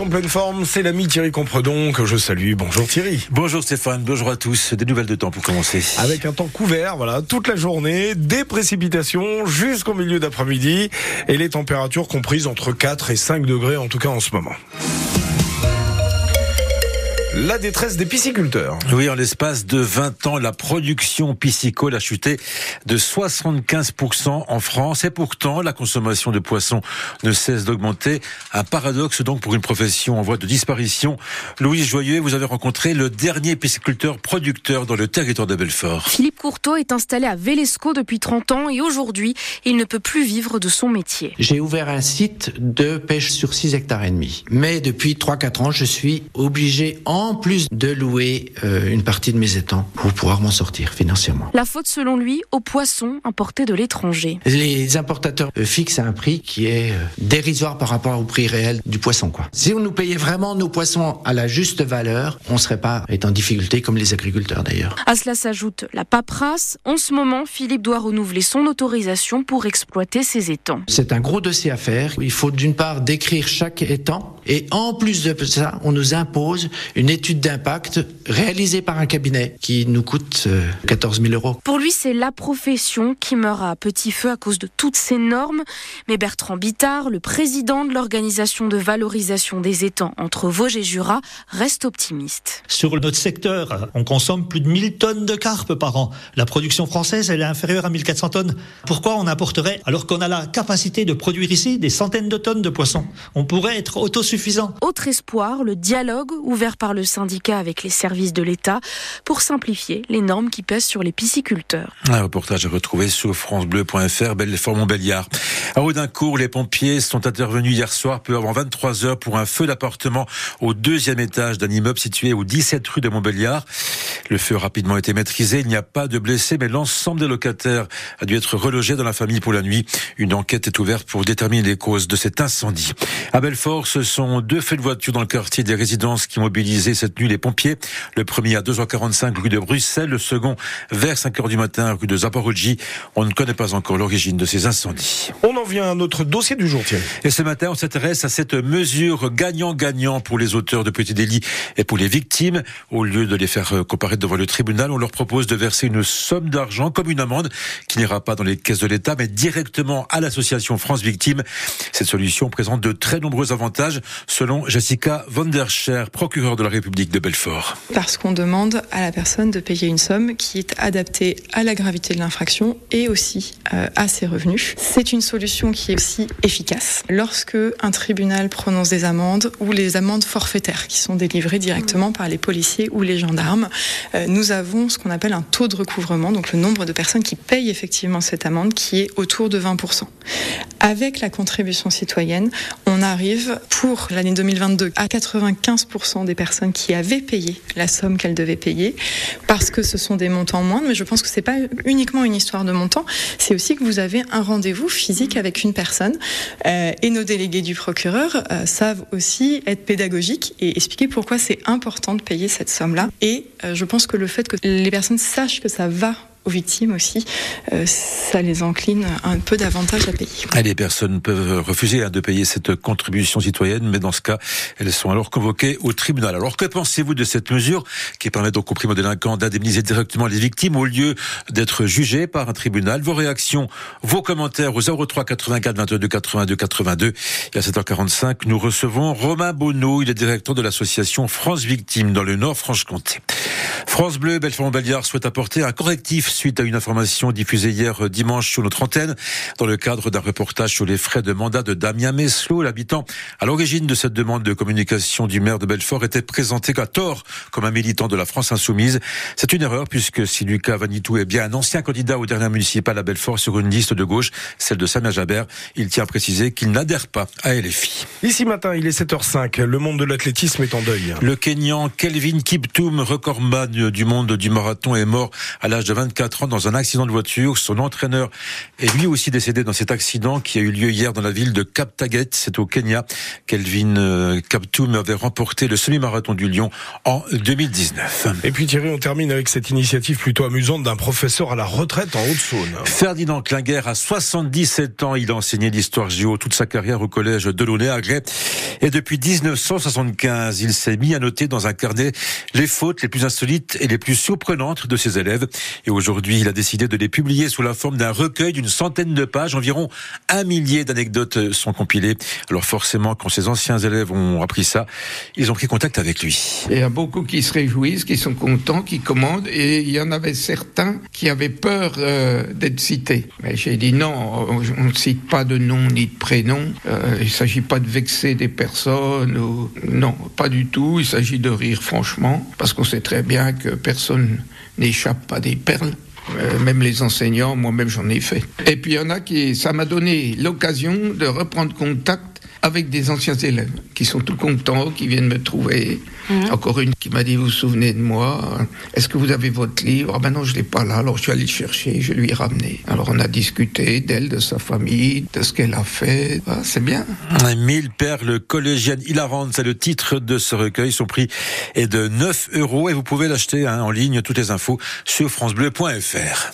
en pleine forme, c'est l'ami Thierry Compredon que je salue. Bonjour Thierry. Bonjour Stéphane, bonjour à tous. Des nouvelles de temps pour commencer. Avec un temps couvert, voilà, toute la journée, des précipitations jusqu'au milieu d'après-midi et les températures comprises entre 4 et 5 degrés en tout cas en ce moment. La détresse des pisciculteurs. Oui, en l'espace de 20 ans, la production piscicole a chuté de 75% en France et pourtant la consommation de poissons ne cesse d'augmenter. Un paradoxe donc pour une profession en voie de disparition. Louise Joyeux, vous avez rencontré le dernier pisciculteur producteur dans le territoire de Belfort. Philippe Courteau est installé à Vélesco depuis 30 ans et aujourd'hui, il ne peut plus vivre de son métier. J'ai ouvert un site de pêche sur 6 hectares et demi. Mais depuis 3-4 ans, je suis obligé en en plus de louer euh, une partie de mes étangs pour pouvoir m'en sortir financièrement. La faute, selon lui, aux poissons importés de l'étranger. Les importateurs euh, fixent un prix qui est euh, dérisoire par rapport au prix réel du poisson. Quoi. Si on nous payait vraiment nos poissons à la juste valeur, on ne serait pas en difficulté comme les agriculteurs d'ailleurs. À cela s'ajoute la paperasse. En ce moment, Philippe doit renouveler son autorisation pour exploiter ses étangs. C'est un gros dossier à faire. Il faut d'une part décrire chaque étang et en plus de ça, on nous impose une étude d'impact réalisée par un cabinet qui nous coûte 14 euh, 000 euros. Pour lui, c'est la profession qui meurt à petit feu à cause de toutes ces normes. Mais Bertrand Bittard, le président de l'organisation de valorisation des étangs entre Vosges et Jura, reste optimiste. Sur notre secteur, on consomme plus de 1000 tonnes de carpe par an. La production française, elle est inférieure à 1400 tonnes. Pourquoi on importerait alors qu'on a la capacité de produire ici des centaines de tonnes de poissons? On pourrait être autosuffisant. Autre espoir, le dialogue ouvert par le syndicat avec les services de l'État pour simplifier les normes qui pèsent sur les pisciculteurs. Un reportage à retrouver sur francebleu.fr, Belfort-Montbéliard. À Audincourt, les pompiers sont intervenus hier soir, peu avant 23 heures, pour un feu d'appartement au deuxième étage d'un immeuble situé au 17 rue de Montbéliard. Le feu a rapidement été maîtrisé. Il n'y a pas de blessés, mais l'ensemble des locataires a dû être relogé dans la famille pour la nuit. Une enquête est ouverte pour déterminer les causes de cet incendie. À Belfort, ce sont deux faits de voiture dans le quartier des résidences qui ont mobilisé cette nuit les pompiers. Le premier à 2h45 rue de Bruxelles, le second vers 5h du matin rue de Zaporozhye. On ne connaît pas encore l'origine de ces incendies. En vient à notre dossier du jour, Thierry. Et ce matin, on s'intéresse à cette mesure gagnant-gagnant pour les auteurs de petits délits et pour les victimes. Au lieu de les faire comparaître devant le tribunal, on leur propose de verser une somme d'argent comme une amende qui n'ira pas dans les caisses de l'État, mais directement à l'association France Victimes. Cette solution présente de très nombreux avantages, selon Jessica Van der procureure de la République de Belfort. Parce qu'on demande à la personne de payer une somme qui est adaptée à la gravité de l'infraction et aussi euh, à ses revenus. C'est une solution qui est aussi efficace. Lorsque un tribunal prononce des amendes ou les amendes forfaitaires qui sont délivrées directement par les policiers ou les gendarmes, euh, nous avons ce qu'on appelle un taux de recouvrement, donc le nombre de personnes qui payent effectivement cette amende qui est autour de 20%. Avec la contribution citoyenne, on arrive pour l'année 2022 à 95% des personnes qui avaient payer la somme qu'elle devait payer, parce que ce sont des montants moindres, mais je pense que c'est pas uniquement une histoire de montant, c'est aussi que vous avez un rendez-vous physique avec une personne, euh, et nos délégués du procureur euh, savent aussi être pédagogiques et expliquer pourquoi c'est important de payer cette somme-là. Et euh, je pense que le fait que les personnes sachent que ça va aux victimes aussi, euh, ça les incline un peu davantage à payer. les personnes peuvent refuser hein, de payer cette contribution citoyenne, mais dans ce cas, elles sont alors convoquées au tribunal. Alors que pensez-vous de cette mesure qui permet donc aux primo-délinquants d'indemniser directement les victimes au lieu d'être jugés par un tribunal? Vos réactions, vos commentaires au 03 84 22 82 82. Et à 7h45, nous recevons Romain Bonneau, il est directeur de l'association France Victimes dans le Nord-Franche-Comté. France Bleu, Belfort-Montbéliard souhaite apporter un correctif suite à une information diffusée hier dimanche sur notre antenne dans le cadre d'un reportage sur les frais de mandat de Damien Meslot, l'habitant à l'origine de cette demande de communication du maire de Belfort était présenté à tort comme un militant de la France insoumise. C'est une erreur puisque si Lucas Vanitou est bien un ancien candidat au dernier municipal à Belfort sur une liste de gauche, celle de Samia Jabert, il tient à préciser qu'il n'adhère pas à LFI. Ici matin, il est 7h05. Le monde de l'athlétisme est en deuil. Le Kenyan Kelvin Kiptoum, recordman du monde du marathon, est mort à l'âge de 24 24 ans, dans un accident de voiture. Son entraîneur est lui aussi décédé dans cet accident qui a eu lieu hier dans la ville de Kaptaget, c'est au Kenya. Kelvin euh, Kaptoum avait remporté le semi-marathon du Lyon en 2019. Et puis Thierry, on termine avec cette initiative plutôt amusante d'un professeur à la retraite en Haute-Saône. Ferdinand Klinger a 77 ans. Il a enseigné l'histoire géo toute sa carrière au collège de à Grès. Et depuis 1975, il s'est mis à noter dans un carnet les fautes les plus insolites et les plus surprenantes de ses élèves. Et aujourd'hui, il a décidé de les publier sous la forme d'un recueil d'une centaine de pages. Environ un millier d'anecdotes sont compilées. Alors forcément, quand ses anciens élèves ont appris ça, ils ont pris contact avec lui. Il y a beaucoup qui se réjouissent, qui sont contents, qui commandent, et il y en avait certains qui avaient peur euh, d'être cités. Mais j'ai dit non, on ne cite pas de nom ni de prénom. Euh, il ne s'agit pas de vexer des personnes. Ou... Non, pas du tout. Il s'agit de rire franchement, parce qu'on sait très bien que personne n'échappe à des perles. Euh, même les enseignants, moi-même j'en ai fait. Et puis il y en a qui, ça m'a donné l'occasion de reprendre contact avec des anciens élèves qui sont tout contents, qui viennent me trouver. Mmh. Encore une qui m'a dit, vous vous souvenez de moi? Est-ce que vous avez votre livre? Ah ben non, je l'ai pas là. Alors je suis allé le chercher, je lui ai ramené. Alors on a discuté d'elle, de sa famille, de ce qu'elle a fait. Ah, c'est bien. Mille perles collégiennes hilarantes, c'est le titre de ce recueil. Son prix est de 9 euros et vous pouvez l'acheter hein, en ligne. Toutes les infos sur francebleu.fr.